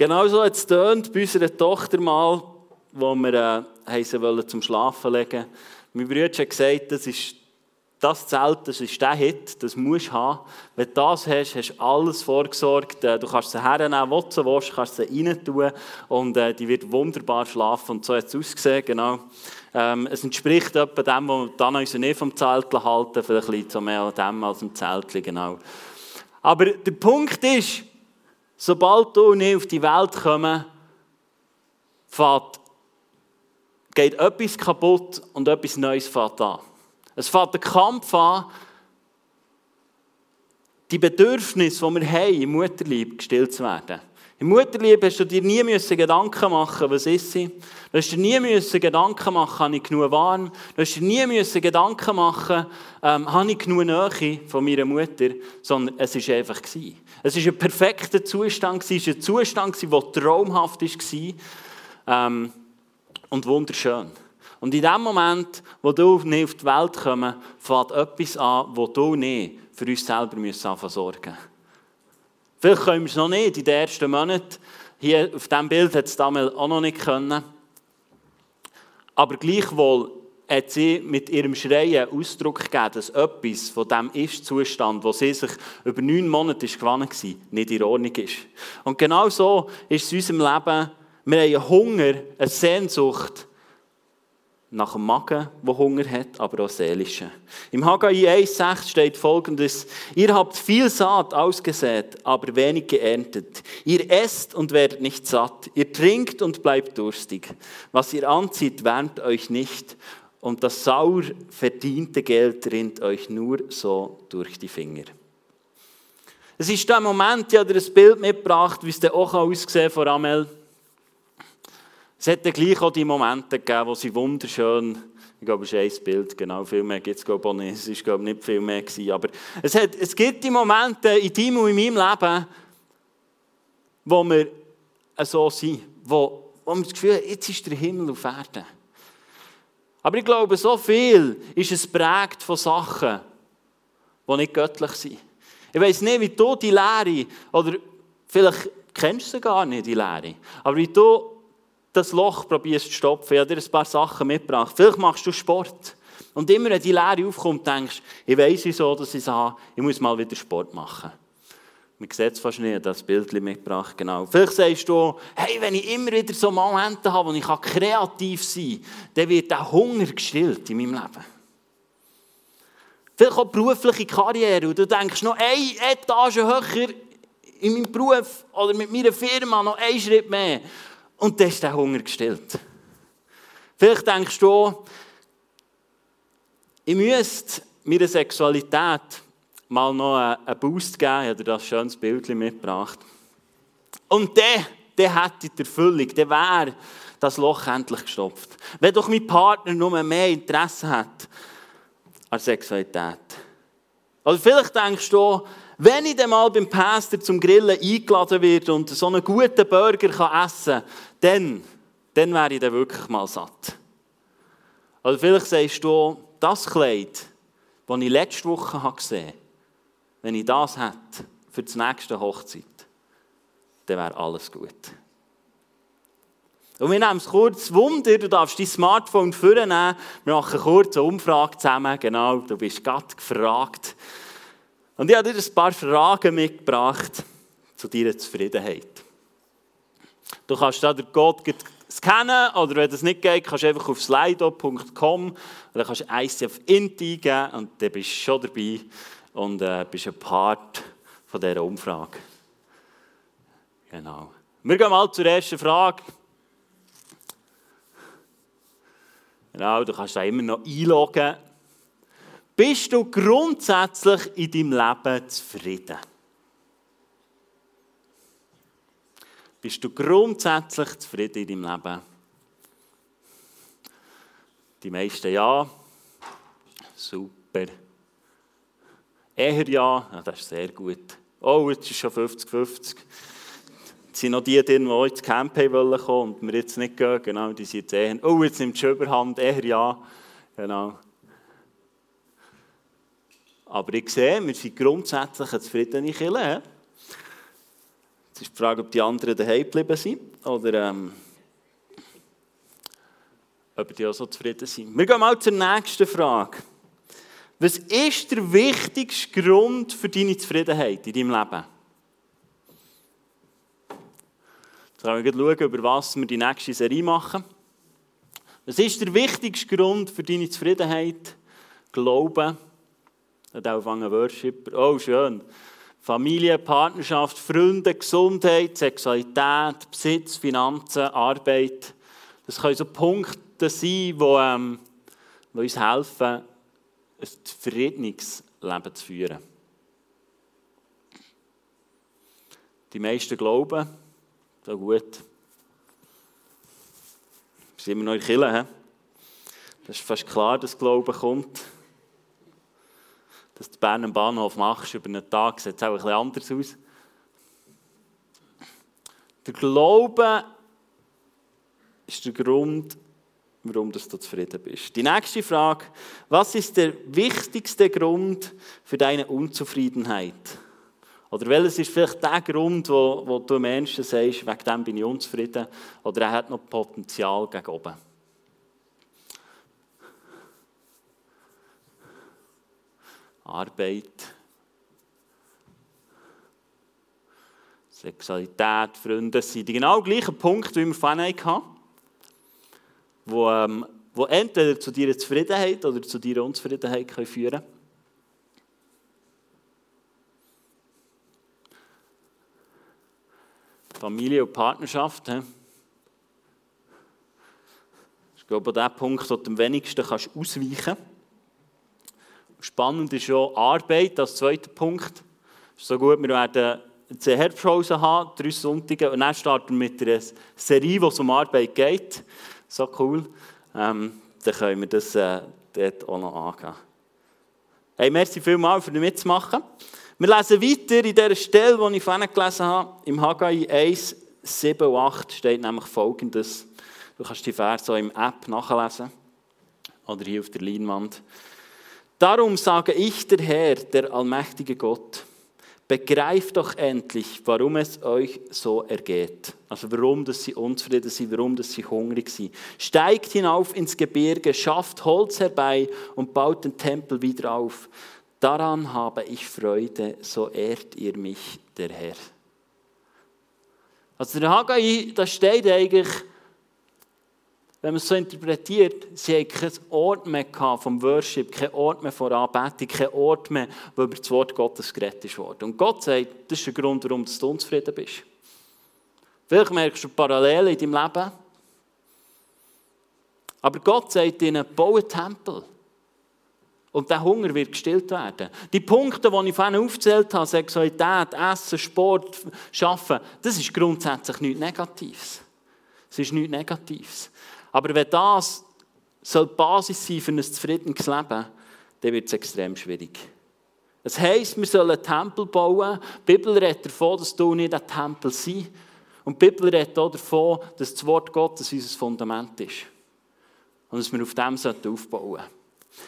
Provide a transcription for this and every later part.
Genauso hat es tönt bei unserer Tochter mal, wo wir äh, sie wollen zum Schlafen legen Mein Bruder hat gesagt, das ist das Zelt, das ist der Hit, das musst du haben. Wenn du das hast, hast du alles vorgesorgt. Äh, du kannst sie hernehmen, wo du willst, kannst sie rein tun und äh, die wird wunderbar schlafen. Und so hat es ausgesehen, genau. Ähm, es entspricht etwa dem, was wir dann uns nicht vom Zelt halten, vielleicht ein bisschen mehr dem als im Zelt, genau. Aber der Punkt ist, sobald du nicht auf die Welt kommst, geht etwas kaputt und etwas Neues fährt an. Es fängt der Kampf an, die Bedürfnisse, die wir haben im Mutterlieb, gestillt zu werden. Im Mutterlieb hast du dir nie müssen Gedanken machen, was ist sie. Du hast dir nie müssen Gedanken machen, habe ich genug warm. Du hast dir nie müssen Gedanken machen, ähm, habe ich genug Nähe von meiner Mutter. Sondern es war einfach. Gewesen. Es war ein perfekter Zustand, es war ein Zustand, der traumhaft war ähm, und wunderschön. Und in dem Moment, wo du nicht auf die Welt kommst, fängt etwas an, wo du nicht für uns selber müssen versorgen Vielleicht können wir es noch nicht in den ersten Monaten. Hier auf diesem Bild hat es damals auch noch nicht können. Aber gleichwohl hat sie mit ihrem Schreien Ausdruck gegeben, dass etwas von dem Ist-Zustand, wo sie sich über neun Monate gewonnen war, nicht in Ordnung ist. Und genau so ist es in unserem Leben. Wir haben einen Hunger, eine Sehnsucht nach dem Magen, der Hunger hat, aber auch seelische. Im Haggai 1,6 steht folgendes: Ihr habt viel Saat ausgesät, aber wenig geerntet. Ihr esst und werdet nicht satt. Ihr trinkt und bleibt durstig. Was ihr anzieht, wärmt euch nicht. Und das sauer verdiente Geld rinnt euch nur so durch die Finger. Es ist der Moment, ich habe dir ein Bild mitgebracht, wie es dann auch aussehen von Amel. Es hat dann gleich auch die Momente gegeben, wo sie wunderschön, ich glaube, es ist ein Bild, genau, viel mehr gibt es glaube ich nicht, es war nicht viel mehr gewesen, aber es, hat, es gibt die Momente in deinem und in meinem Leben, wo wir so sind, wo, wo wir das Gefühl haben, jetzt ist der Himmel auf Erden. Aber ich glaube, so viel ist es prägt von Sachen, die nicht göttlich sind. Ich weiß nicht, wie du die Lehre, oder vielleicht kennst du sie gar nicht, die Lehre, aber wie du das Loch probierst zu stopfen. Ich habe dir ein paar Sachen mitgebracht. Vielleicht machst du Sport. Und immer, wenn die Leere aufkommt, denkst du, ich weiß wieso, dass ich es habe, ich muss mal wieder Sport machen. Man sieht es fast nicht, das Bild mitgebracht, genau. Vielleicht sagst du, hey, wenn ich immer wieder so Momente habe, wo ich kreativ sein kann, dann wird der Hunger gestillt in meinem Leben. Vielleicht auch berufliche Karriere, und du denkst noch eine Etage höher in meinem Beruf oder mit meiner Firma, noch einen Schritt mehr. Und dann ist der Hunger gestillt. Vielleicht denkst du, ich müsste meiner Sexualität mal noch einen Boost geben. Ich habe dir das schönes Bild mitgebracht. Und dann, dann hätte ich die Erfüllung, dann wäre das Loch endlich gestopft. Wenn doch mein Partner nur mehr Interesse hat an Sexualität. Oder vielleicht denkst du, wenn ich dann mal beim Pastor zum Grillen eingeladen werde und so einen guten Burger kann essen kann, dann, dann wäre ich dann wirklich mal satt. Oder vielleicht sagst du, das Kleid, das ich letzte Woche gesehen habe, wenn ich das hätte für die nächste Hochzeit, dann wäre alles gut. Und wir nehmen es kurz Wunder, du darfst dein Smartphone vornehmen, wir machen eine Umfrage zusammen, genau, du bist gerade gefragt. Und ich habe dir ein paar Fragen mitgebracht zu deiner Zufriedenheit. Du kannst da den Code scannen oder wenn das nicht geht, kannst du einfach auf slido.com dann kannst du ICF Int eingeben und dann bist du schon dabei und äh, bist ein Part von dieser Umfrage. Genau. Wir gehen mal zur ersten Frage. Genau, du kannst da immer noch einloggen. Bist du grundsätzlich in deinem Leben zufrieden? Bist du grundsätzlich zufrieden in deinem Leben? Die meisten ja. Super. Eher ja. ja das ist sehr gut. Oh, jetzt ist schon 50-50. Es sind noch die die ins Camp kommen wollen und wir jetzt nicht gehen. Genau, die sind jetzt eher. Oh, jetzt nimmt es Überhand. Eher ja. Genau. Aber ich sehe, wir sind grundsätzlich eine zufriedene Kirche. Es ist die Frage, ob die anderen daheim geblieben sind oder ob die auch so zufrieden sind. Wir gehen mal zur nächsten Frage. Was ist der wichtigste Grund für deine Zufriedenheit in deinem Leben? Jetzt können wir schauen, über was wir die nächste Serie machen. Was ist der wichtigste Grund für deine Zufriedenheit? Glauben. Hat auch Worshipper. Oh, schön. Familie, Partnerschaft, Freunde, Gesundheit, Sexualität, Besitz, Finanzen, Arbeit. Das können so Punkte sein, die, ähm, die uns helfen, ein zufriedenes zu führen. Die meisten glauben, so gut. Wir sind immer noch in Kirche. Das ist fast klar, dass Glauben kommt. Dass du Bern am Bahnhof machst über einen Tag, sieht es auch ein bisschen anders aus. Der Glaube ist der Grund, warum du zufrieden bist. Die nächste Frage, was ist der wichtigste Grund für deine Unzufriedenheit? Oder welches ist vielleicht der Grund, wo, wo du Menschen sagst, wegen dem bin ich unzufrieden, oder er hat noch Potenzial gegen oben? Arbeit, Sexualität, Freunde, das sind die genau gleichen Punkte, wie wir vorhin hatten, wo, ähm, wo entweder zu deiner Zufriedenheit oder zu deiner Unzufriedenheit können führen können. Familie und Partnerschaft. He? Ich glaube, der Punkt, wo du am wenigsten kannst ausweichen kannst. Spannend ist auch Arbeit als zweiter Punkt. Ist so gut, wir werden eine Herbstpause haben, drei Sonntage, und dann starten wir mit einer Serie, es um Arbeit geht. So cool. Ähm, dann können wir das äh, dort auch noch angehen. Hey, merci vielmals für mitzumachen. Wir lesen weiter in dieser Stelle, die ich vorhin gelesen habe. Im Haggai 1, 7 und 8 steht nämlich folgendes. Du kannst die Verse auch im App nachlesen oder hier auf der Leinwand. Darum sage ich, der Herr, der allmächtige Gott, begreift doch endlich, warum es euch so ergeht. Also warum dass sie unzufrieden sind, warum dass sie hungrig sind. Steigt hinauf ins Gebirge, schafft Holz herbei und baut den Tempel wieder auf. Daran habe ich Freude, so ehrt ihr mich, der Herr. Also der Haggai, da steht eigentlich, wenn man es so interpretiert, sie haben keinen Ort mehr vom Worship, keinen Ort mehr von Anbetung, keinen Ort mehr, wo über das Wort Gottes geredet wurde. Und Gott sagt, das ist der Grund, warum du unzufrieden bist. Vielleicht merkst du Parallelen in deinem Leben. Aber Gott sagt ihnen, baue Tempel. Und der Hunger wird gestillt werden. Die Punkte, die ich vorhin aufgezählt habe, Sexualität, Essen, Sport, Arbeiten, das ist grundsätzlich nichts Negatives. Es ist nichts Negatives. Aber wenn das soll die Basis sein für ein zufriedenes Leben, dann wird es extrem schwierig. Das heisst, wir sollen einen Tempel bauen. Die Bibel redet davon, dass du nicht ein Tempel sein. Und die Bibel redet auch davon, dass das Wort Gottes unser Fundament ist. Und dass wir auf dem aufbauen sollten.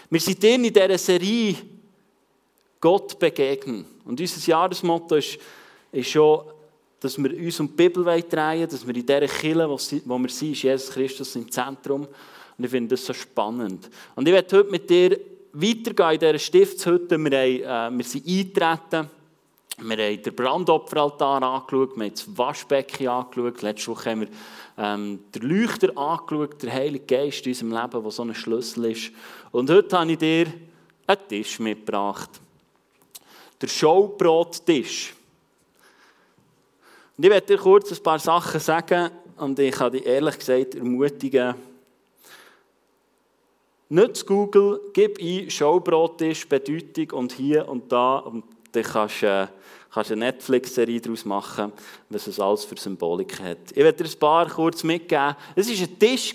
Wir sind in dieser Serie Gott begegnen. Und unser Jahresmotto ist, ist schon, dass wir uns um die Bibel drehen dass wir in dieser Kirche, wo wir sind, ist Jesus Christus im Zentrum. Und ich finde das so spannend. Und ich werde heute mit dir weitergehen in dieser Stiftshütte. Wir, haben, äh, wir sind eingetreten. Wir haben den Brandopferaltar angeschaut, wir haben das Waschbecken angeschaut. Letzte Woche haben wir ähm, den Leuchter angeschaut, der Heilige Geist in unserem Leben, der so ein Schlüssel ist. Und heute habe ich dir einen Tisch mitgebracht. Der Showbrottisch. Und ich werde dir kurz ein paar Sachen sagen und ich kann dich ehrlich gesagt ermutigen, zu Google, gib ein Showbrottisch, Bedeutung und hier und da und dann kannst du äh, kannst eine Netflix-Serie daraus machen, was es alles für Symbolik hat. Ich werde dir ein paar kurz mitgeben. Es war ein Tisch.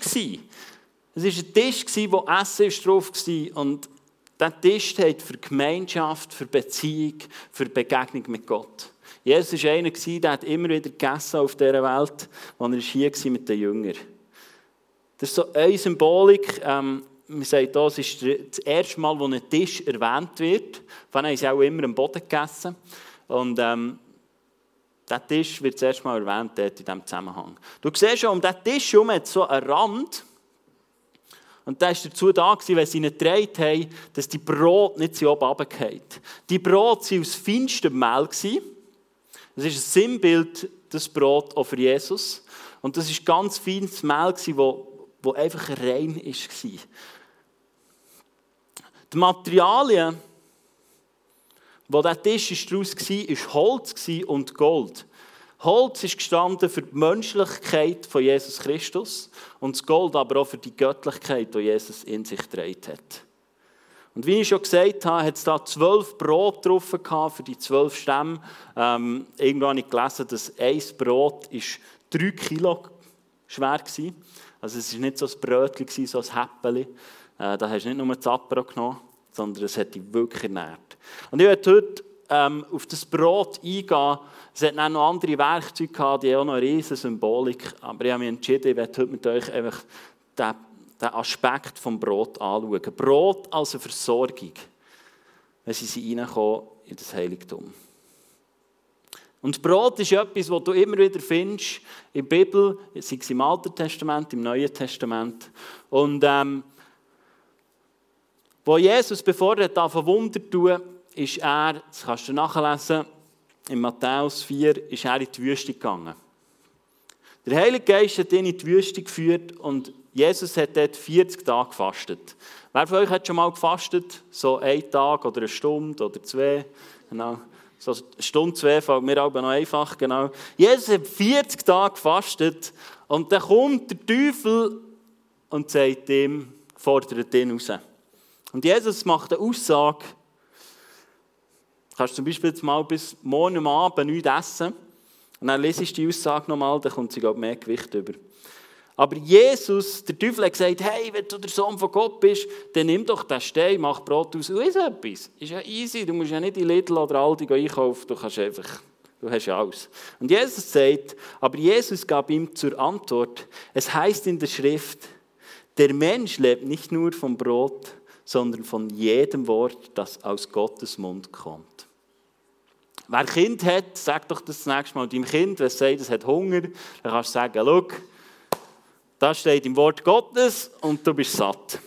Es war ein Tisch, wo Essen drauf war. Und dieser Tisch steht für Gemeinschaft, für Beziehung, für Begegnung mit Gott. Jesus war einer, der hat immer wieder gegessen auf dieser Welt, als er hier mit den Jüngern. Das ist so eine Symbolik. Ähm, man sagt, das ist das erste Mal, wo ein Tisch erwähnt wird. Von haben sie auch immer am Boden gegessen. Und ähm, Der Tisch wird zuerst mal erwähnt dort in diesem Zusammenhang. Du siehst schon, um diesen Tisch herum hat so einen Rand. Und der war dazu da, wenn sie ihn getragen haben, dass die Brot nicht so oben runterfallen. Die Brot waren aus feinstem Mehl. Das ist ein Sinnbild, das Brot auch für Jesus. Und das war ganz feines Mehl, das einfach rein war. Die Materialien, wo der Tisch daraus war, war Holz und Gold. Holz ist gestanden für die Menschlichkeit von Jesus Christus und das Gold aber auch für die Göttlichkeit, die Jesus in sich getragen hat. Und wie ich schon gesagt habe, hat es da zwölf Brot drauf für die zwölf Stämme. Ähm, irgendwo habe ich gelesen, dass ein Brot ist drei Kilo schwer war. Also es war nicht so ein Brötchen, so ein Häppchen. Äh, da hast du nicht nur Zapper genommen, sondern es hat dich wirklich ernährt. Und ich werde heute ähm, auf das Brot eingehen. Es hat auch noch andere Werkzeuge gehabt, die auch noch eine riesige Symbolik. Aber ich habe mich entschieden, ich werde heute mit euch einfach den, den Aspekt des Brot anschauen. Brot als eine Versorgung, wenn sie reinkommen in das Heiligtum. Und Brot ist etwas, was du immer wieder findest in der Bibel, sei es im Alten Testament, im Neuen Testament. Und ähm, wo Jesus, bevor er da Wunder tun, ist er, das kannst du nachlesen, in Matthäus 4, ist er in die Wüste gegangen. Der Heilige Geist hat ihn in die Wüste geführt und Jesus hat dort 40 Tage gefastet. Wer von euch hat schon mal gefastet? So einen Tag oder eine Stunde oder zwei? Genau. So eine Stunde, zwei fällt mir aber noch einfach. Genau. Jesus hat 40 Tage gefastet und dann kommt der Teufel und sagt ihm, fordert ihn raus. Und Jesus macht eine Aussage, kannst zum Beispiel jetzt mal bis morgen Abend nichts essen und dann lesest du die Aussage nochmal, dann kommt sie glaube mehr Gewicht über. Aber Jesus, der Teufel hat gesagt, hey, wenn du der Sohn von Gott bist, dann nimm doch den Stein, mach Brot aus und isst etwas. Ist ja easy, du musst ja nicht in Lidl oder Aldi einkaufen, du kannst einfach, du hast ja alles. Und Jesus sagt, aber Jesus gab ihm zur Antwort, es heißt in der Schrift, der Mensch lebt nicht nur vom Brot, sondern von jedem Wort, das aus Gottes Mund kommt. Wer Kind hat, sag doch das nächste Mal deinem Kind, wenn es sagt, es hat Hunger, dann kannst du sagen, schau, das steht im Wort Gottes und du bist satt.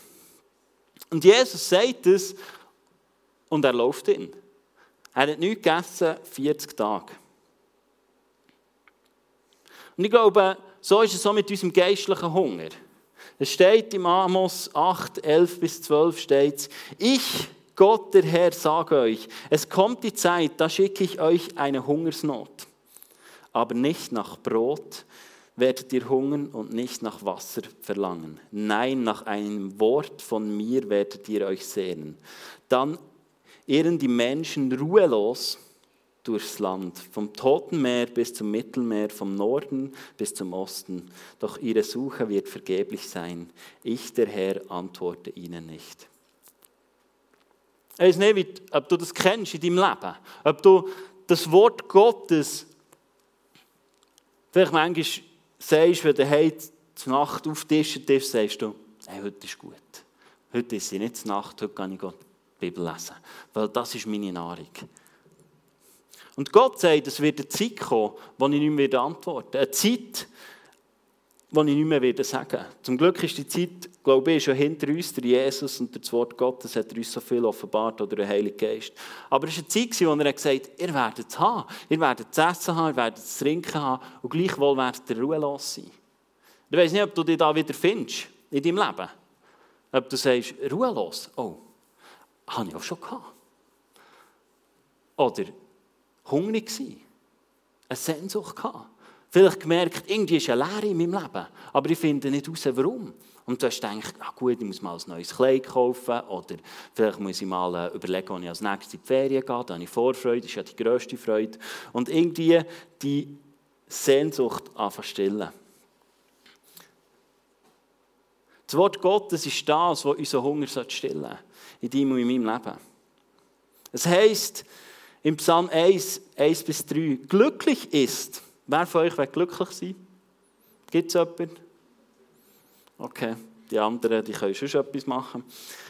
Und Jesus sagt es und er läuft ihn. Er hat nichts gegessen, 40 Tage. Und ich glaube, so ist es so mit unserem geistlichen Hunger. Es steht im Amos 8, 11 bis 12 steht ich, Gott der Herr, sage euch, es kommt die Zeit, da schicke ich euch eine Hungersnot. Aber nicht nach Brot werdet ihr hungern und nicht nach Wasser verlangen. Nein, nach einem Wort von mir werdet ihr euch sehnen. Dann irren die Menschen ruhelos durchs Land, vom Toten Meer bis zum Mittelmeer, vom Norden bis zum Osten. Doch ihre Suche wird vergeblich sein. Ich, der Herr, antworte ihnen nicht. Ich weiß nicht, ob du das kennst in deinem Leben. Ob du das Wort Gottes vielleicht manchmal sagst, wenn du heute zur Nacht auf Tisch triffst, sagst du, hey, heute ist gut. Heute ist sie nicht zur Nacht, heute kann ich die Bibel lesen. Weil das ist meine Nahrung. Und Gott sagt, es wird eine Zeit kommen, wo ich nicht mehr antworten werde. Eine Zeit, wo ich nicht mehr sagen werde. Zum Glück ist die Zeit, glaube ich, schon hinter uns, der Jesus und das Wort Gottes hat uns so viel offenbart, oder der Heilige Geist. Aber es war eine Zeit, wo er gesagt hat, ihr werdet es haben, ihr werdet es essen haben, ihr werdet es trinken haben und gleichwohl werdet ihr ruhelos sein. Ich weiß nicht, ob du dich da wieder findest in deinem Leben. Ob du sagst, ruhelos, oh, habe ich auch schon gehabt. Oder hungrig gewesen, eine Sehnsucht gehabt. Vielleicht gemerkt, irgendwie ist eine Leere in meinem Leben, aber ich finde nicht heraus, warum. Und du hast gedacht, ah gut, ich muss mal ein neues Kleid kaufen oder vielleicht muss ich mal äh, überlegen, wann ich als nächstes in die Ferien gehe. Da habe ich Vorfreude, das ist ja die grösste Freude. Und irgendwie die Sehnsucht anfangen stillen. Das Wort Gottes ist das, was unseren Hunger stillen soll, in deinem und in meinem Leben. Es heisst, im Psalm 1, 1 bis 3. Glücklich ist, wer von euch will glücklich sein? Gibt es jemanden? Okay, die anderen, die können schon etwas machen.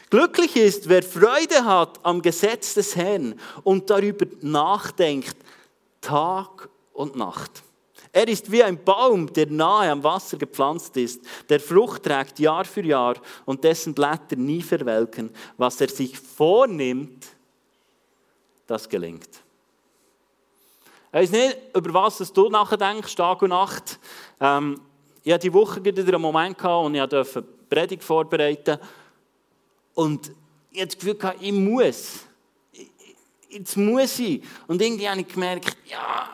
Glücklich ist, wer Freude hat am Gesetz des Herrn und darüber nachdenkt, Tag und Nacht. Er ist wie ein Baum, der nahe am Wasser gepflanzt ist, der Frucht trägt Jahr für Jahr und dessen Blätter nie verwelken. Was er sich vornimmt, das gelingt. Ich weiß nicht, über was du nachdenkst, Tag und Nacht. Ähm, ich hatte die Woche wieder einen Moment, gehabt, und ich durfte Predigt vorbereiten. Und ich hatte das Gefühl, ich muss. Jetzt muss ich. Und irgendwie habe ich gemerkt, ja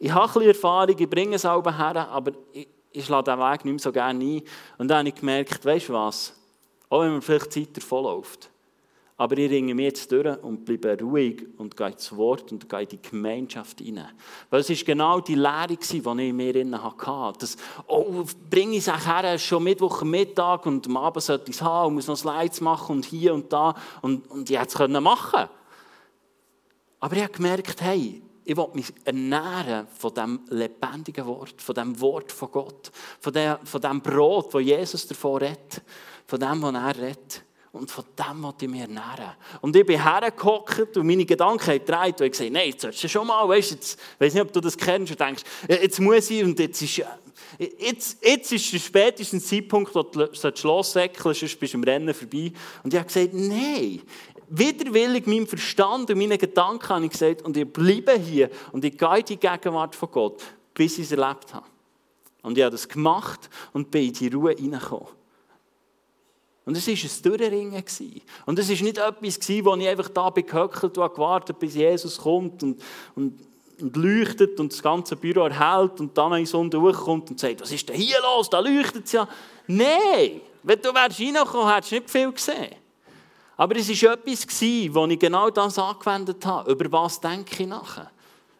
ich habe ein bisschen Erfahrung, ich bringe es auch her, aber ich, ich schlage diesen Weg nicht mehr so gerne ein. Und dann habe ich gemerkt, weißt du was, auch wenn mir vielleicht die Zeit davonläuft, aber ich ringe mich jetzt durch und bleibe ruhig und gehe ins Wort und gehe in die Gemeinschaft hinein. Weil es war genau die Lehre, die ich in mir hatte. Das, oh, bringe ich es her, schon Mittwoch Mittag und am Abend sollte ich es haben und muss noch Slides machen und hier und da. Und, und ich hätte es machen Aber ich habe gemerkt, hey, ich will mich ernähren von dem lebendigen Wort, von dem Wort von Gott, von dem, von dem Brot, das Jesus davor redet, von dem, was er redet. Und von dem wollte ich mich ernähren. Und ich bin hergehockt und meine Gedanken haben gedreht und ich gesagt, nein, jetzt sollst du schon mal, weißt, jetzt, ich weiß nicht, ob du das kennst und denkst, jetzt muss ich und jetzt ist, jetzt, jetzt ist der späteste Zeitpunkt, wo du lossäckeln sonst bist du im Rennen vorbei. Und ich habe gesagt, nein, widerwillig meinem Verstand und meinen Gedanken habe ich gesagt, und ich bleibe hier und ich gehe in die Gegenwart von Gott, bis ich es erlebt habe. Und ich habe das gemacht und bin in die Ruhe hineingekommen. Und es war ein Durchringen. Und es war nicht etwas, wo ich einfach da gehöckelt und gewartet bis Jesus kommt und, und, und leuchtet und das ganze Büro erhält und dann ein Sonne durchkommt und sagt, was ist denn hier los, da leuchtet es ja. Nein, wenn du wärst reingekommen, hättest du nicht viel gesehen. Aber es war etwas, wo ich genau das angewendet habe. Über was denke ich nachher?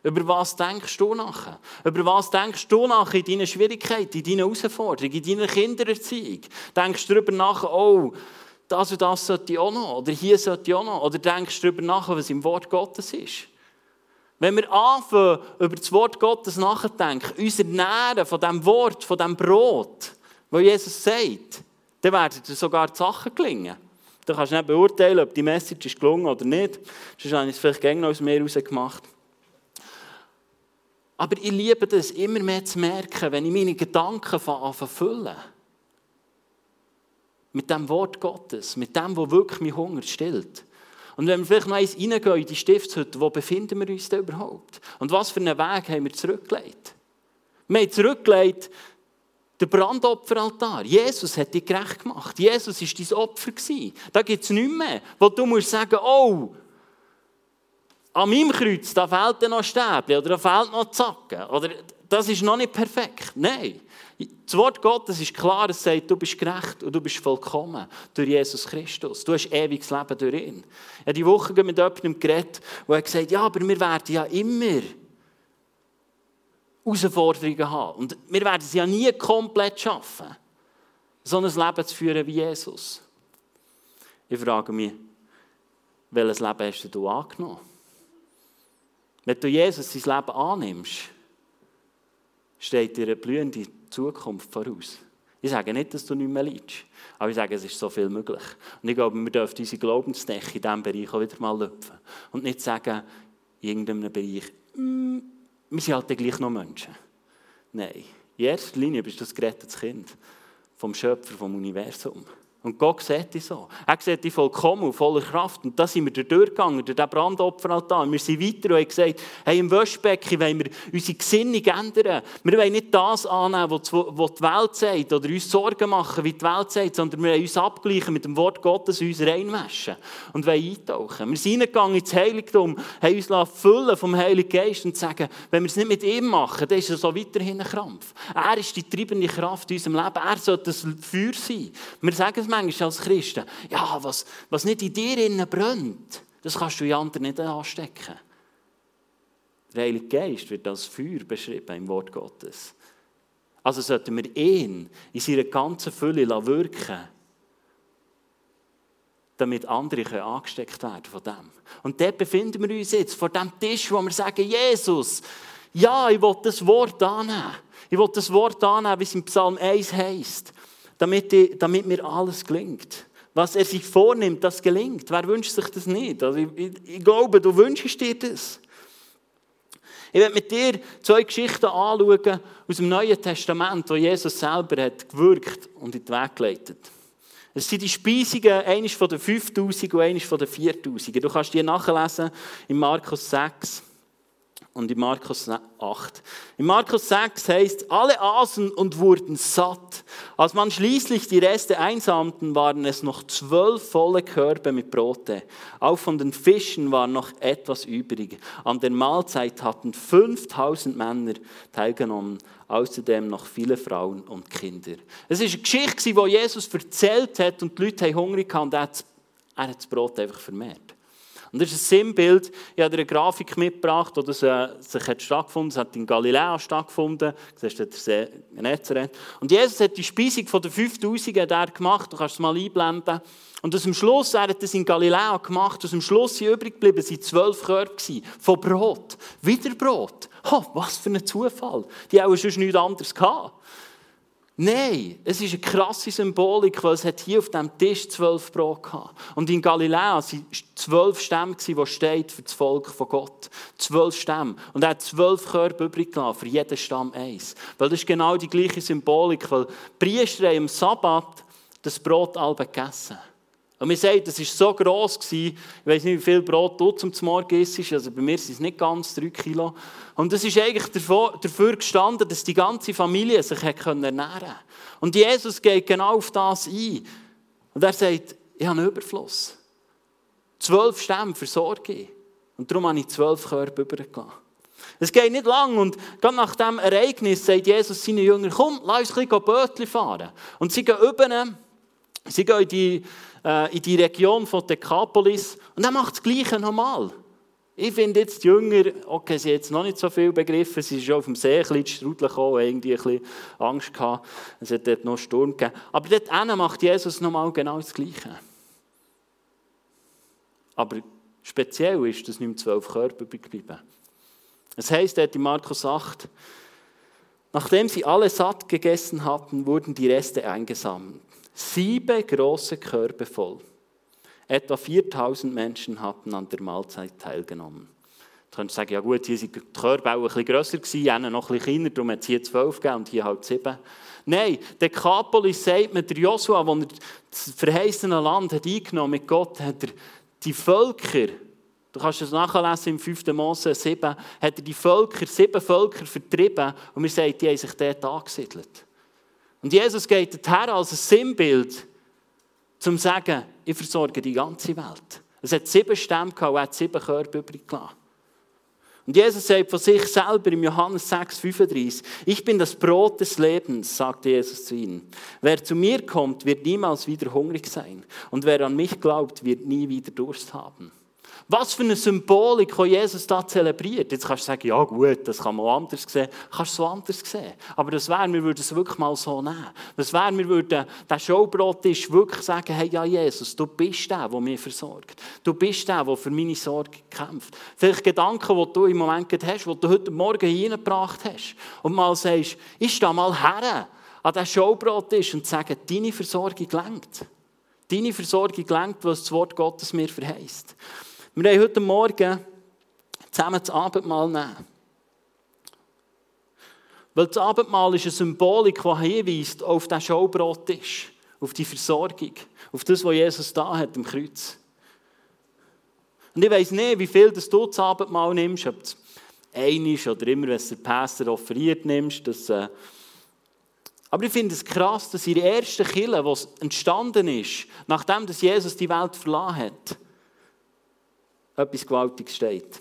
Über was denkst du nachher? Über was denkst du nachher in deinen Schwierigkeiten, in deinen Herausforderungen, in deiner Kindererziehung? Denkst du darüber nach, oh, das und das sollte ich auch noch, oder hier sollte ich auch noch, oder denkst du darüber nach, was im Wort Gottes ist? Wenn wir anfangen, über das Wort Gottes nachzudenken, unser Nähren von dem Wort, von dem Brot, wo Jesus sagt, dann werden dir sogar die Sachen gelingen. Du kannst nicht beurteilen, ob die Message ist gelungen oder nicht. Sonst habe ich es vielleicht gerne aus mir gemacht. Aber ich liebe das, immer mehr zu merken, wenn ich meine Gedanken füllen Mit dem Wort Gottes, mit dem, wo wirklich mein Hunger stillt. Und wenn wir vielleicht noch eins reingehen in die Stiftshütte, wo befinden wir uns denn überhaupt? Und was für einen Weg haben wir zurückgelegt? Wir haben zurückgelegt der Brandopferaltar. Jesus hat dich gerecht gemacht. Jesus war dein Opfer. Da gibt es nichts mehr, wo du musst sagen, oh, an meinem Kreuz, da fehlt noch Stäbchen oder da fehlt noch Zacken. Oder das ist noch nicht perfekt. Nein. Das Wort Gottes ist klar, es sagt, du bist gerecht und du bist vollkommen durch Jesus Christus. Du hast ewiges Leben durch ihn. Ich habe die Woche mit jemandem geredet, der gesagt hat, ja, aber wir werden ja immer Herausforderungen haben. Und wir werden es ja nie komplett schaffen, so ein Leben zu führen wie Jesus. Ich frage mich, welches Leben hast du angenommen? Wenn du Jesus sein Leben annimmst, steht dir eine blühende Zukunft voraus. Ich sage nicht, dass du nicht mehr leidest, aber ich sage, es ist so viel möglich. Und ich glaube, wir dürfen unsere Glaubensdecke in diesem Bereich auch wieder mal lüpfen. Und nicht sagen, in irgendeinem Bereich, mm, wir sind halt gleich noch Menschen. Nein, in erster Linie bist du das gerettetes Kind vom Schöpfer, vom Universum. Und Gott sieht dich so. Er sieht dich vollkommen und voller Kraft. Und da sind wir durchgegangen, durch diesen Brandopferaltar. Wir sind weiter und haben gesagt, hey, im Wäschbecken wollen wir unsere Gesinnung ändern. Wir wollen nicht das annehmen, was die Welt sagt, oder uns Sorgen machen, wie die Welt sagt, sondern wir wollen uns abgleichen mit dem Wort Gottes und uns reinwaschen und wollen eintauchen. Wir sind reingegangen ins Heiligtum, haben uns füllen vom Heiligen Geist und sagen, wenn wir es nicht mit ihm machen, dann ist er so weiterhin ein Krampf. Er ist die treibende Kraft in unserem Leben. Er sollte das Feuer sein. Wir sagen manchmal als Christen, ja, was, was nicht in dir innen brennt, das kannst du in anderen nicht anstecken. Der Heilige Geist wird als Feuer beschrieben im Wort Gottes. Also sollten wir ihn in seiner ganzen Fülle wirken damit andere angesteckt werden von dem. Und dort befinden wir uns jetzt, vor dem Tisch, wo wir sagen, Jesus, ja, ich will das Wort annehmen. Ich will das Wort annehmen, wie es im Psalm 1 heißt damit, die, damit mir alles gelingt. Was er sich vornimmt, das gelingt. Wer wünscht sich das nicht? Also ich, ich, ich glaube, du wünschst dir das. Ich werde mit dir zwei Geschichten anschauen aus dem Neuen Testament, wo Jesus selber hat gewirkt und in den Weg geleitet. Es sind die Speisungen, eines von den 5000 und eines von den 4000. Du kannst die nachlesen in Markus 6 und in Markus 8. In Markus 6 heißt, alle aßen und wurden satt. Als man schließlich die Reste einsamten, waren es noch zwölf volle Körbe mit Brote. Auch von den Fischen war noch etwas übrig. An der Mahlzeit hatten 5000 Männer teilgenommen, außerdem noch viele Frauen und Kinder. Es ist eine Geschichte, die Jesus erzählt hat und die Leute haben Hunger gehabt und er hat das Brot einfach vermehrt. Und das ist ein Sinnbild. Ich habe eine Grafik mitgebracht, wo das äh, sich hat stattgefunden. Es hat in Galiläa stattgefunden. Du siehst den See Genezareth. Und Jesus hat die Speisung von den 5000 gemacht. Du kannst es mal einblenden. Und aus dem Schluss, er hat das in Galiläa gemacht, aus dem Schluss sind übrig geblieben, sind zwölf Körbe von Brot. Wieder Brot. Oh, was für ein Zufall. Die haben schon nichts anderes gehabt. Nein, es ist eine krasse Symbolik, weil es hat hier auf dem Tisch zwölf Brot gehabt. Und in Galiläa waren zwölf Stämme, die steht für das Volk von Gott. Zwölf Stämme. Und er hat zwölf Körbe übrig gelassen, für jeden Stamm eins. Weil das ist genau die gleiche Symbolik, weil die Priester am Sabbat das Brot alle gegessen und mir sagt, das war so gross, ich weiß nicht, wie viel Brot du zum Morgen isst, also bei mir sind es nicht ganz drei Kilo. Und es ist eigentlich dafür gestanden, dass die ganze Familie sich ernähren konnte. Und Jesus geht genau auf das ein. Und er sagt, ich habe einen Überfluss. Zwölf Stämme versorge ich. Und darum habe ich zwölf Körbe übergelassen. Es geht nicht lang und gerade nach diesem Ereignis sagt Jesus seinen Jüngern, komm, lass uns ein bisschen Bötchen fahren. Und sie gehen über sie gehen in die äh, in die Region von Dekapolis und er macht das Gleiche nochmal. Ich finde jetzt die Jünger, okay, sie haben jetzt noch nicht so viel begriffen, sie sind schon auf dem See ein bisschen Strudel gekommen, irgendwie ein bisschen Angst gehabt, es hat dort noch Sturm gegeben. Aber dort macht Jesus nochmal genau das Gleiche. Aber speziell ist, dass nicht mehr zwölf Körper geblieben. Es heißt dort in Markus 8, nachdem sie alle satt gegessen hatten, wurden die Reste eingesammelt. Sieben große Körbe voll. Etwa 4000 Menschen hatten an der Mahlzeit teilgenommen. Du könntest sagen, ja gut, hier sind die Körbe auch ein bisschen grösser gewesen, jene noch ein bisschen kleiner, darum hat es hier zwölf gegeben und hier halt sieben. Nein, der Kapolis sagt mir, der Joshua, als er das verheißene Land hat eingenommen mit Gott, hat er die Völker, du kannst es nachlesen im 5. Mose 7, hat er die Völker, sieben Völker vertrieben und wir sagen, die haben sich dort angesiedelt. Und Jesus geht her als ein Sinnbild, zum zu sagen, ich versorge die ganze Welt. Es hat sieben Stämme gehabt und hat sieben Körbe übrig gelassen. Und Jesus sagt von sich selber im Johannes 6, 35, ich bin das Brot des Lebens, sagte Jesus zu ihnen. Wer zu mir kommt, wird niemals wieder hungrig sein. Und wer an mich glaubt, wird nie wieder Durst haben. Was für eine Symbolik, die Jesus da zelebriert. Jetzt kannst du sagen, ja gut, das kann man anders sehen. Kannst du so anders sehen. Aber das wäre, wir würden es wirklich mal so nehmen. Das wäre, wir würden der Showbrottisch wirklich sagen, hey, ja Jesus, du bist der, der mich versorgt. Du bist der, der für meine Sorge kämpft. Vielleicht Gedanken, die du im Moment hast, die du heute Morgen hineingebracht hast. Und mal sagst, ich stehe mal her an diesen Showbrottisch und sage, deine Versorgung lenkt. Deine Versorgung lenkt, was das Wort Gottes mir verheißt. Wir haben heute Morgen zusammen das Abendmahl nehmen. Weil das Abendmahl ist eine Symbolik, die hinweist auf den Schaubrottisch, auf die Versorgung, auf das, was Jesus da hat am Kreuz. Und ich weiss nicht, wie viel das du das Abendmahl nimmst, ob es einisch oder immer, wenn es der Pastor offeriert nimmst. Dass, äh aber ich finde es krass, dass in der ersten Kille, die entstanden ist, nachdem Jesus die Welt verlassen hat, etwas Gewaltiges steht.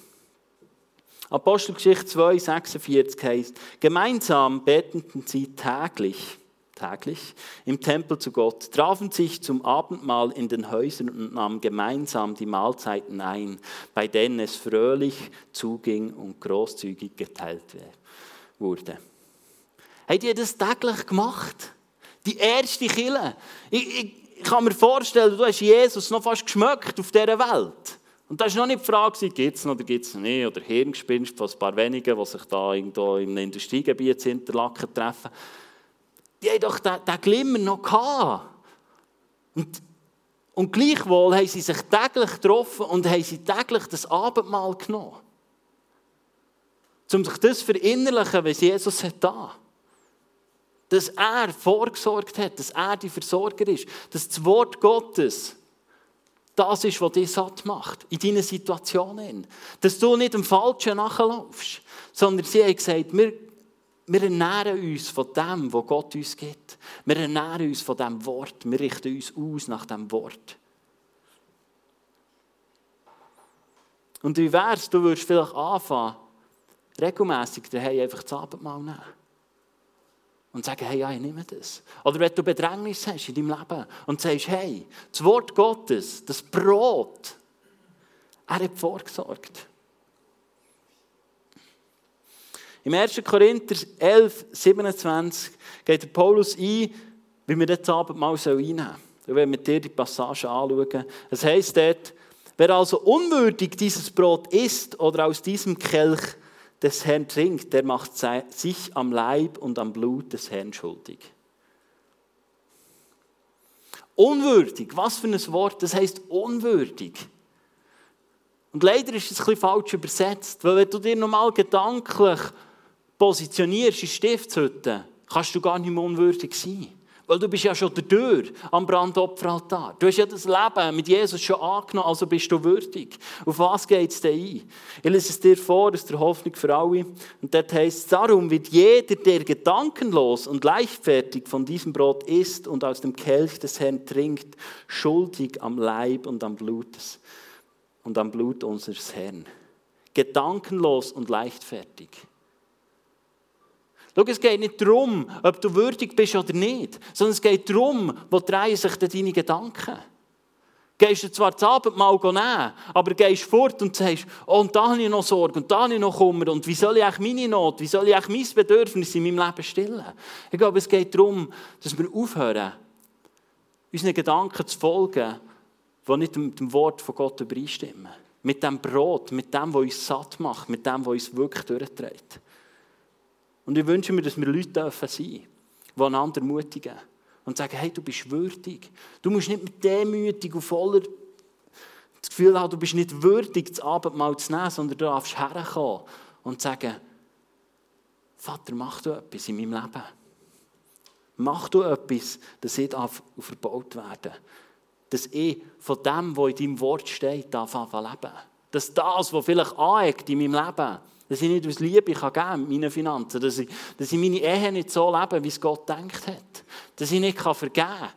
Apostelgeschichte 2, 46 heißt, gemeinsam beteten sie täglich, täglich im Tempel zu Gott, trafen sich zum Abendmahl in den Häusern und nahmen gemeinsam die Mahlzeiten ein, bei denen es fröhlich zuging und großzügig geteilt wurde. Habt ihr das täglich gemacht? Die erste Kille. Ich, ich, ich kann mir vorstellen, du hast Jesus noch fast geschmeckt auf dieser Welt. Und da war noch nicht die Frage, gibt es noch oder gibt es noch nicht, oder Hirngespinst von ein paar wenigen, die sich da irgendwo im Industriegebiet in Interlaken treffen. Die haben doch den, den Glimmer noch gehabt. Und, und gleichwohl haben sie sich täglich getroffen und haben sie täglich das Abendmahl genommen. Um sich das zu verinnerlichen, was Jesus hat da. Dass er vorgesorgt hat, dass er die Versorger ist, dass das Wort Gottes das ist, was dich satt macht, in deinen Situationen. Dass du nicht dem Falschen nachlaufst, sondern sie haben gesagt, wir, wir ernähren uns von dem, was Gott uns gibt. Wir ernähren uns von dem Wort. Wir richten uns aus nach dem Wort. Und wie wäre es, du würdest vielleicht anfangen, regelmässig daheim einfach das Abendmahl nehmen. Und sagen, hey, ja, ich nehme das. Oder wenn du Bedrängnis hast in deinem Leben und sagst, hey, das Wort Gottes, das Brot, er hat vorgesorgt. Im 1. Korinther 11, 27 geht der Paulus ein, wie wir das Abendmahl einnehmen sollen. Und wenn wir dir die Passage anschauen, es heisst dort, wer also unwürdig dieses Brot isst oder aus diesem Kelch des Herrn trinkt, der macht sich am Leib und am Blut des Herrn schuldig. Unwürdig, was für ein Wort, das heißt unwürdig. Und leider ist es ein bisschen falsch übersetzt, weil wenn du dir normal gedanklich positionierst in Stiftshütte, kannst du gar nicht mehr unwürdig sein. Weil du bist ja schon der Tür am Brandopferaltar. Du hast ja das Leben mit Jesus schon angenommen, also bist du würdig. Auf was geht es denn ein? Ich lese es dir vor, aus der Hoffnung für alle. Und dort heißt es, darum wird jeder, der gedankenlos und leichtfertig von diesem Brot isst und aus dem Kelch des Herrn trinkt, schuldig am Leib und am Blut, und am Blut unseres Herrn. Gedankenlos und leichtfertig. Schau, es geht nicht darum, ob du würdig bist oder nicht, sondern es geht darum, wo drehen sich deine Gedanken. Gehst du zwar das Abendmahl nehmen, aber gehst fort und sagst, oh, und da habe ich noch Sorge und da habe ich noch Kummer und wie soll ich eigentlich meine Not, wie soll ich eigentlich mein Bedürfnis in meinem Leben stillen? Ich glaube, es geht darum, dass wir aufhören, unseren Gedanken zu folgen, die nicht mit dem Wort von Gott übereinstimmen. Mit dem Brot, mit dem, was uns satt macht, mit dem, was uns wirklich durchträgt. Und ich wünsche mir, dass wir Leute dürfen sein, die einander mutigen und sagen, hey, du bist würdig. Du musst nicht mit demütig und voller das Gefühl haben, du bist nicht würdig, das Abendmahl zu nehmen, sondern du darfst herkommen und sagen, Vater, mach du etwas in meinem Leben. Mach du etwas, dass ich darf verbaut werden Dass ich von dem, was in deinem Wort steht, darf leben. Dass das, was vielleicht aneckt in meinem Leben, dass ich nicht aus Liebe kann geben mit meinen Finanzen. Dass ich, dass ich meine Ehe nicht so lebe, wie es Gott denkt hat. Dass ich nicht kann vergeben kann.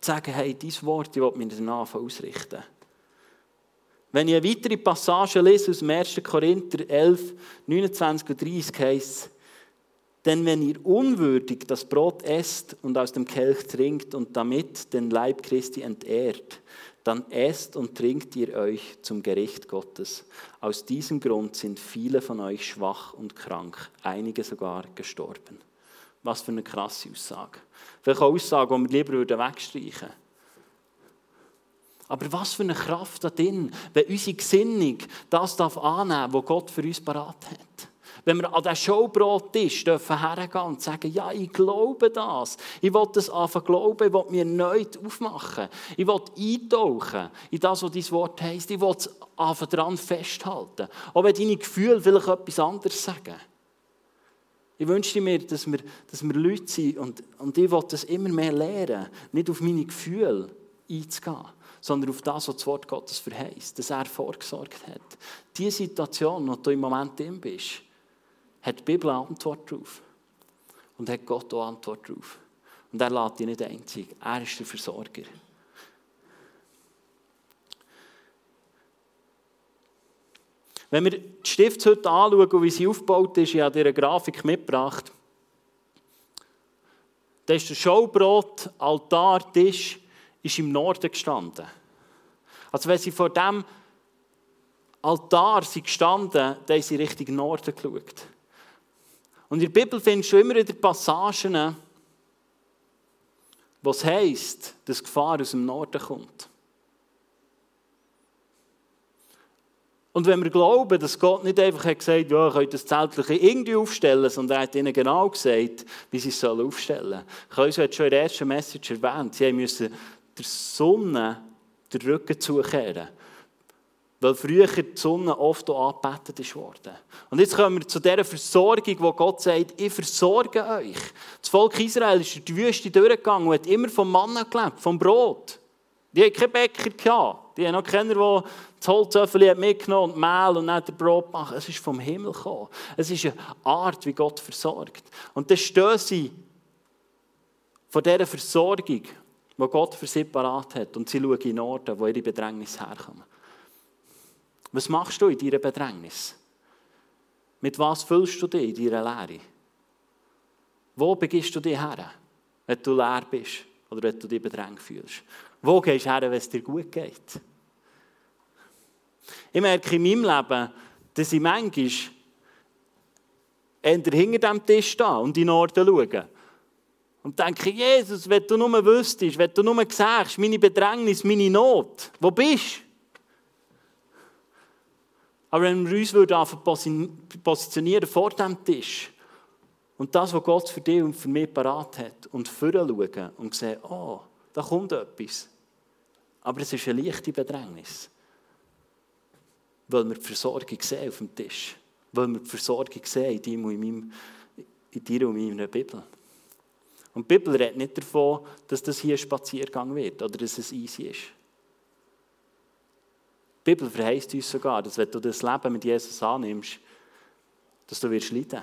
Sagen, hey, dieses Wort, ich will mir danach ausrichten. Wenn ich eine weitere Passage lese aus dem 1. Korinther 11, 29 und 30 heisst denn wenn ihr unwürdig das Brot esst und aus dem Kelch trinkt und damit den Leib Christi entehrt, dann esst und trinkt ihr euch zum Gericht Gottes. Aus diesem Grund sind viele von euch schwach und krank, einige sogar gestorben. Was für eine krasse Aussage. Welche Aussage, die wir lieber wegstreichen. Aber was für eine Kraft da drin, wenn unsere Gesinnung das annehmen darf, was Gott für uns parat hat wenn wir an diesen Showbrottisch dürfen hergehen und sagen, ja, ich glaube das. Ich will das anfangen glauben, ich will mir neu aufmachen. Ich will eintauchen in das, was dein Wort heisst. Ich will es anfangen daran festhalten. Auch wenn deine Gefühle vielleicht etwas anderes sagen. Ich wünschte mir, dass wir, dass wir Leute sind und, und ich will das immer mehr lernen, nicht auf meine Gefühle einzugehen, sondern auf das, was das Wort Gottes verheißt, dass er vorgesorgt hat. Die Situation, in der du im Moment drin bist, hat die Bibel Antwort darauf. Und hat Gott auch Antwort darauf. Und er lässt dich nicht einzig. Er ist der Versorger. Wenn wir die Stiftshütte anschauen, wie sie aufgebaut ist, ich habe dir eine Grafik mitgebracht. Da ist der Schaubrot, Altar, Tisch ist im Norden gestanden. Also wenn sie vor dem Altar sind gestanden, dann haben sie Richtung Norden geschaut. Und in der Bibel findest du immer wieder Passagen, wo es heisst, dass Gefahr aus dem Norden kommt. Und wenn wir glauben, dass Gott nicht einfach hat gesagt ja, ihr könnt das Zeltliche irgendwie aufstellen, sondern er hat ihnen genau gesagt, wie sie es aufstellen sollen. Habe uns schon in der ersten Message erwähnt, sie mussten der Sonne den Rücken zukehren. Weil früher die Sonne oft auch angebetet worden. Und jetzt kommen wir zu dieser Versorgung, wo Gott sagt, ich versorge euch. Das Volk Israel ist durch die Wüste durchgegangen und hat immer vom Manna gelebt, vom Brot. Die hatten keinen Bäcker. Gehabt. Die haben noch keiner, der das Holzöffel mitgenommen und Mehl und das Brot machen. Es ist vom Himmel gekommen. Es ist eine Art, wie Gott versorgt. Und dann stehen sie vor dieser Versorgung, die Gott für sie parat hat. Und sie schauen in den Norden, wo ihre Bedrängnis herkommt. Was machst du in deiner Bedrängnis? Mit was füllst du dich in deiner Lehre? Wo begibst du dich her, wenn du leer bist oder wenn du dich bedrängt fühlst? Wo gehst du her, wenn es dir gut geht? Ich merke in meinem Leben, dass ich manchmal hinter diesem Tisch stehe und in den Norden schaue. Und denke, Jesus, wenn du nur wüsstest, wenn du nur sagst, meine Bedrängnis, meine Not, wo bist du? Aber wenn wir uns positionieren vor dem Tisch und das, was Gott für dich und für mich parat hat, und schauen und sehen, oh, da kommt etwas. Aber es ist eine leichte Bedrängnis. Weil wir die Versorgung sehen auf dem Tisch. Weil wir die Versorgung sehen in, in dir und in meiner Bibel. Und die Bibel redet nicht davon, dass das hier ein Spaziergang wird oder dass es easy ist. Die Bibel verheißt uns sogar, dass wenn du das Leben mit Jesus annimmst, dass du wirst leiden.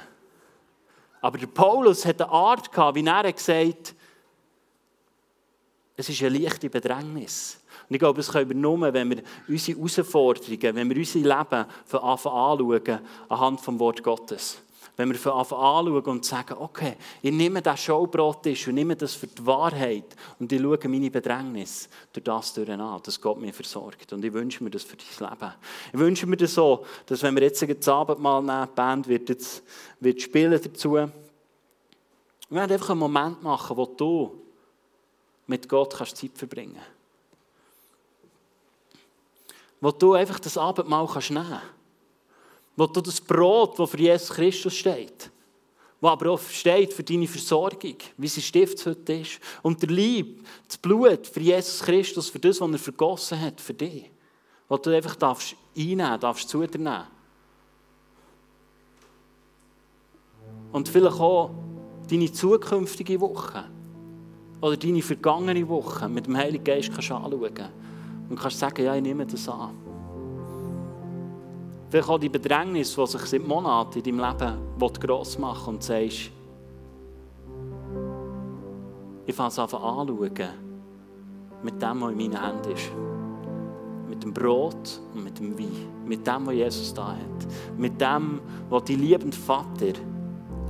Aber der Paulus hat eine Art gehabt, wie er gesagt hat, es ist eine leichte Bedrängnis. Und ich glaube, das können wir nur, wenn wir unsere Herausforderungen, wenn wir unser Leben von Anfang an anschauen, anhand des Wort Gottes. Wenn wir von anschauen und sagen, okay, ich nehme das Showbrottisch und nehme das für die Wahrheit und ich schaue meine Bedrängnis durch das an, dass Gott mich versorgt. Und ich wünsche mir das für dein Leben. Ich wünsche mir das so, dass wenn wir jetzt das Abendmahl nehmen, die Band wird jetzt wird spielen dazu, wir werden einfach einen Moment machen, wo du mit Gott kannst Zeit verbringen kannst. Wo du einfach das Abendmahl kannst nehmen kannst. Wo du das Brot, das für Jesus Christus steht, wo aber auch steht für deine Versorgung, wie sie Stiftshütte ist. Und der Lieb, das Blut für Jesus Christus, für das, was er vergossen hat, für dich. Wo du einfach darfst einnehmen darfst, zu dir nehmen. Und vielleicht auch deine zukünftige Woche oder deine vergangene Woche mit dem Heiligen Geist kannst anschauen und kannst sagen, ja, ich nehme das an. Vielleicht auch die Bedrängnis, die sich seit Monaten in deinem Leben gross machen und sagst, ich fange es an mit dem, was in meinen Händen ist. Mit dem Brot und mit dem Wein. Mit dem, was Jesus da hat. Mit dem, was dein liebende Vater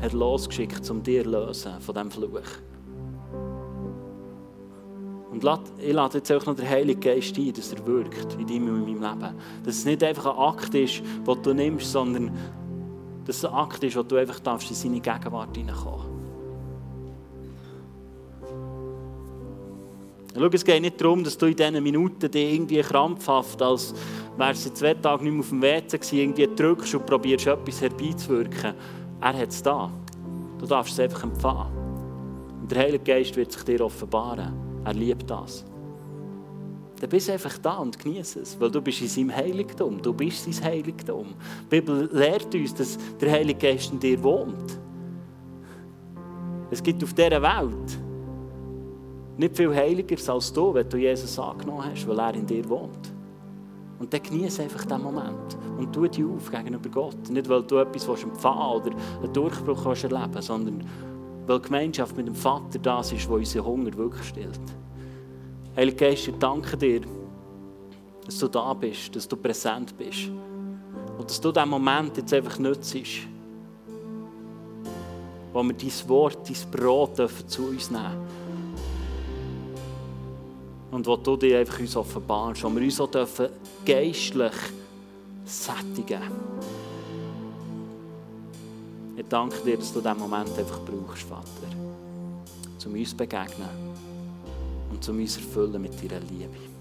hat losgeschickt, um dir zu lösen von diesem Fluch. Und ich lade jetzt auch noch den Heiligen Geist ein, dass er wirkt in deinem und in meinem Leben. Dass es nicht einfach ein Akt ist, den du nimmst, sondern dass es ein Akt ist, wo du einfach darfst in seine Gegenwart hineinkommen Schau, es geht nicht darum, dass du in diesen Minuten dich irgendwie krampfhaft, als wärst du zwei Tage nicht mehr auf dem WC gewesen, irgendwie drückst und probierst, etwas herbeizuwirken. Er hat es da. Du darfst es einfach empfangen. Und der Heilige Geist wird sich dir offenbaren. Er liebt das. Dann bist du einfach da und genieße es, weil du bist in seinem Heiligtum. Du bist sein Heiligtum. Die Bibel lehrt uns, dass der Heilige Geist in dir wohnt. Es gibt auf dieser Welt nicht viel heiliger als du, wenn du Jesus angenommen hast, weil er in dir wohnt. Und dann genieße einfach diesen Moment und tu dich auf gegenüber Gott. Nicht, weil du etwas empfangen oder einen Durchbruch erleben willst, sondern weil Gemeinschaft mit dem Vater das ist, was unseren Hunger wirklich stillt. Heilige Geist, ich danke dir, dass du da bist, dass du präsent bist. Und dass du diesen Moment jetzt einfach nützt, wo wir dein Wort, dein Brot dürfen zu uns nehmen Und wo du dir einfach uns offenbarst, wo wir uns auch dürfen geistlich sättigen ich danke dir, dass du diesen Moment einfach brauchst, Vater, um uns zu begegnen und um uns erfüllen mit deiner Liebe.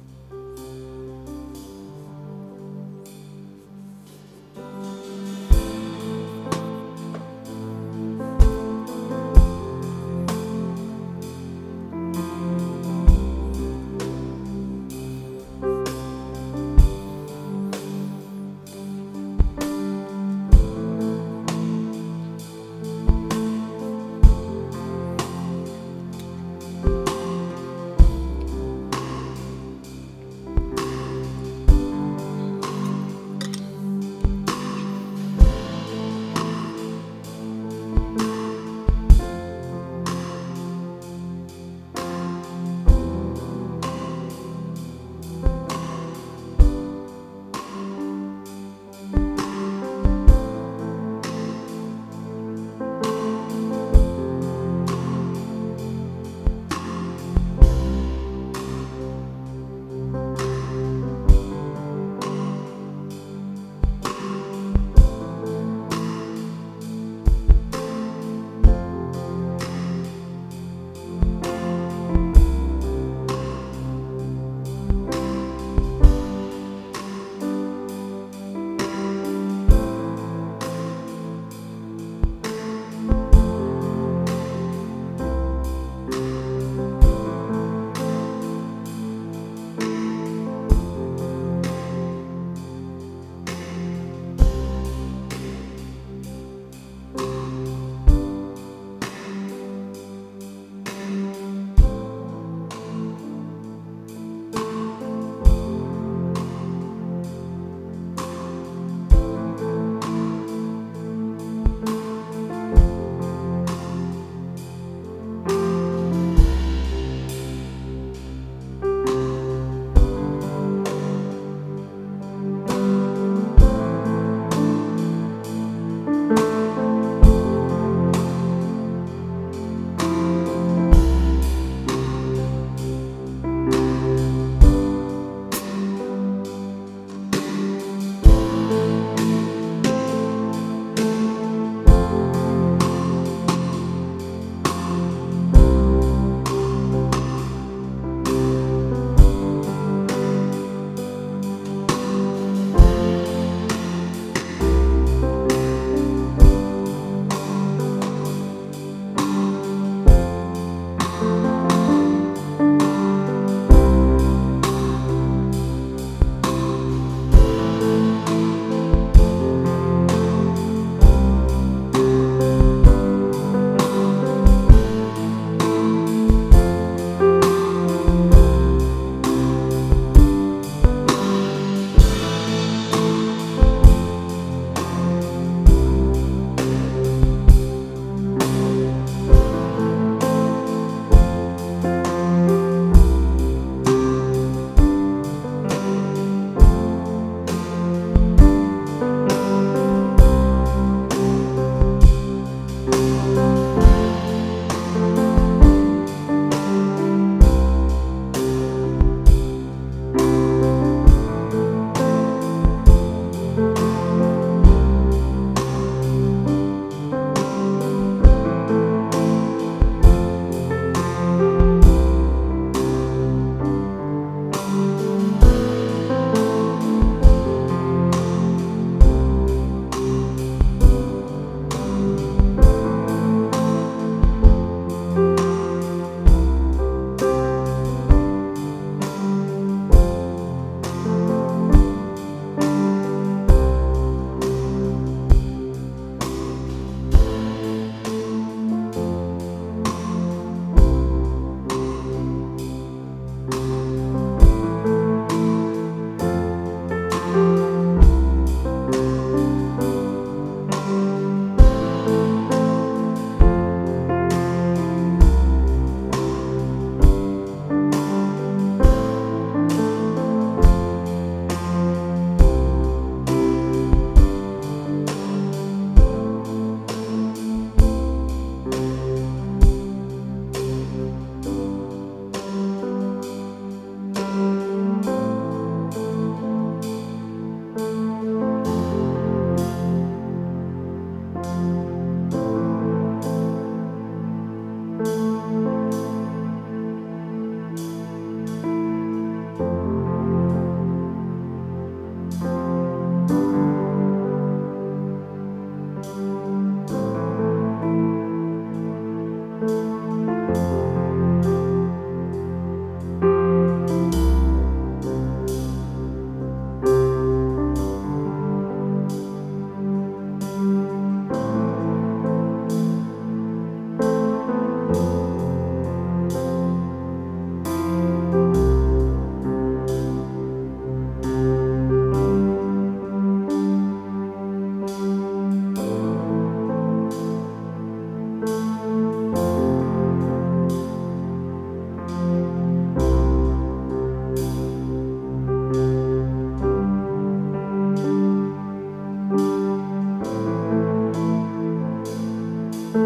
Gott,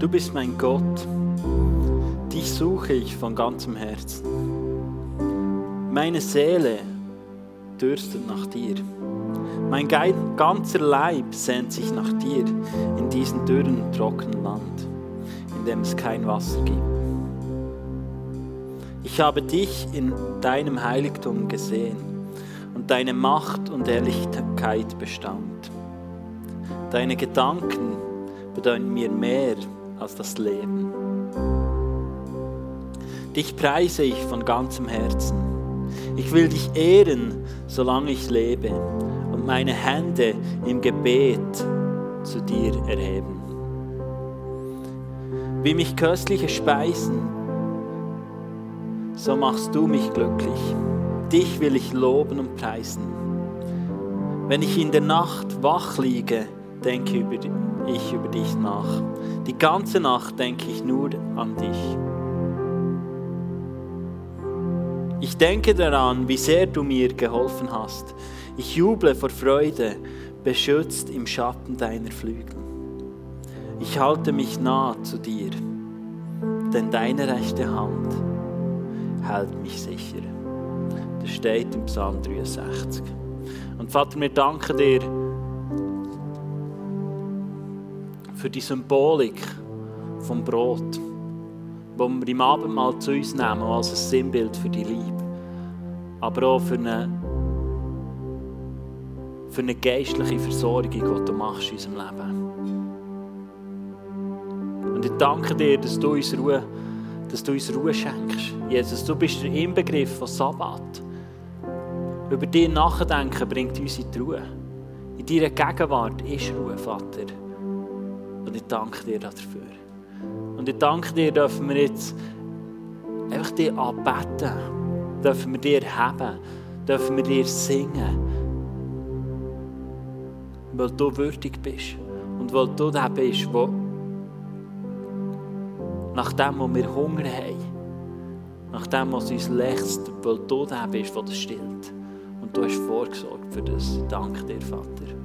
du bist mein Gott, dich suche ich von ganzem Herzen. Meine Seele dürstet nach dir. Mein ganzer Leib sehnt sich nach dir in diesem dürren, trockenen Land in dem es kein Wasser gibt. Ich habe dich in deinem Heiligtum gesehen und deine Macht und Ehrlichkeit bestaunt. Deine Gedanken bedeuten mir mehr als das Leben. Dich preise ich von ganzem Herzen. Ich will dich ehren, solange ich lebe und meine Hände im Gebet zu dir erheben. Wie mich köstliche Speisen, so machst du mich glücklich. Dich will ich loben und preisen. Wenn ich in der Nacht wach liege, denke ich über dich nach. Die ganze Nacht denke ich nur an dich. Ich denke daran, wie sehr du mir geholfen hast. Ich juble vor Freude, beschützt im Schatten deiner Flügel. Ich halte mich nah zu dir, denn deine rechte Hand hält mich sicher. Das steht im Psalm 63. Und Vater, wir danken dir für die Symbolik vom Brot, wo wir im Abendmahl zu uns nehmen, als ein Sinnbild für die Liebe, aber auch für eine, für eine geistliche Versorgung, die du machst in unserem Leben. Und ich danke dir, dass du uns Ruhe, dass du uns Ruhe schenkst. Jesus, du bist der Inbegriff von Sabbat. Über dich nachdenken bringt uns in die Ruhe. In deiner Gegenwart ist Ruhe, Vater. Und ich danke dir dafür. Und ich danke dir, dürfen wir jetzt einfach dir anbeten, dürfen wir dir haben, dürfen wir dir singen. Weil du würdig bist und weil du der bist, wo nach dem, wo wir Hunger haben, nach dem, was uns lächst, weil du der bist, der das stillt. Und du hast vorgesorgt für das. Danke dir, Vater.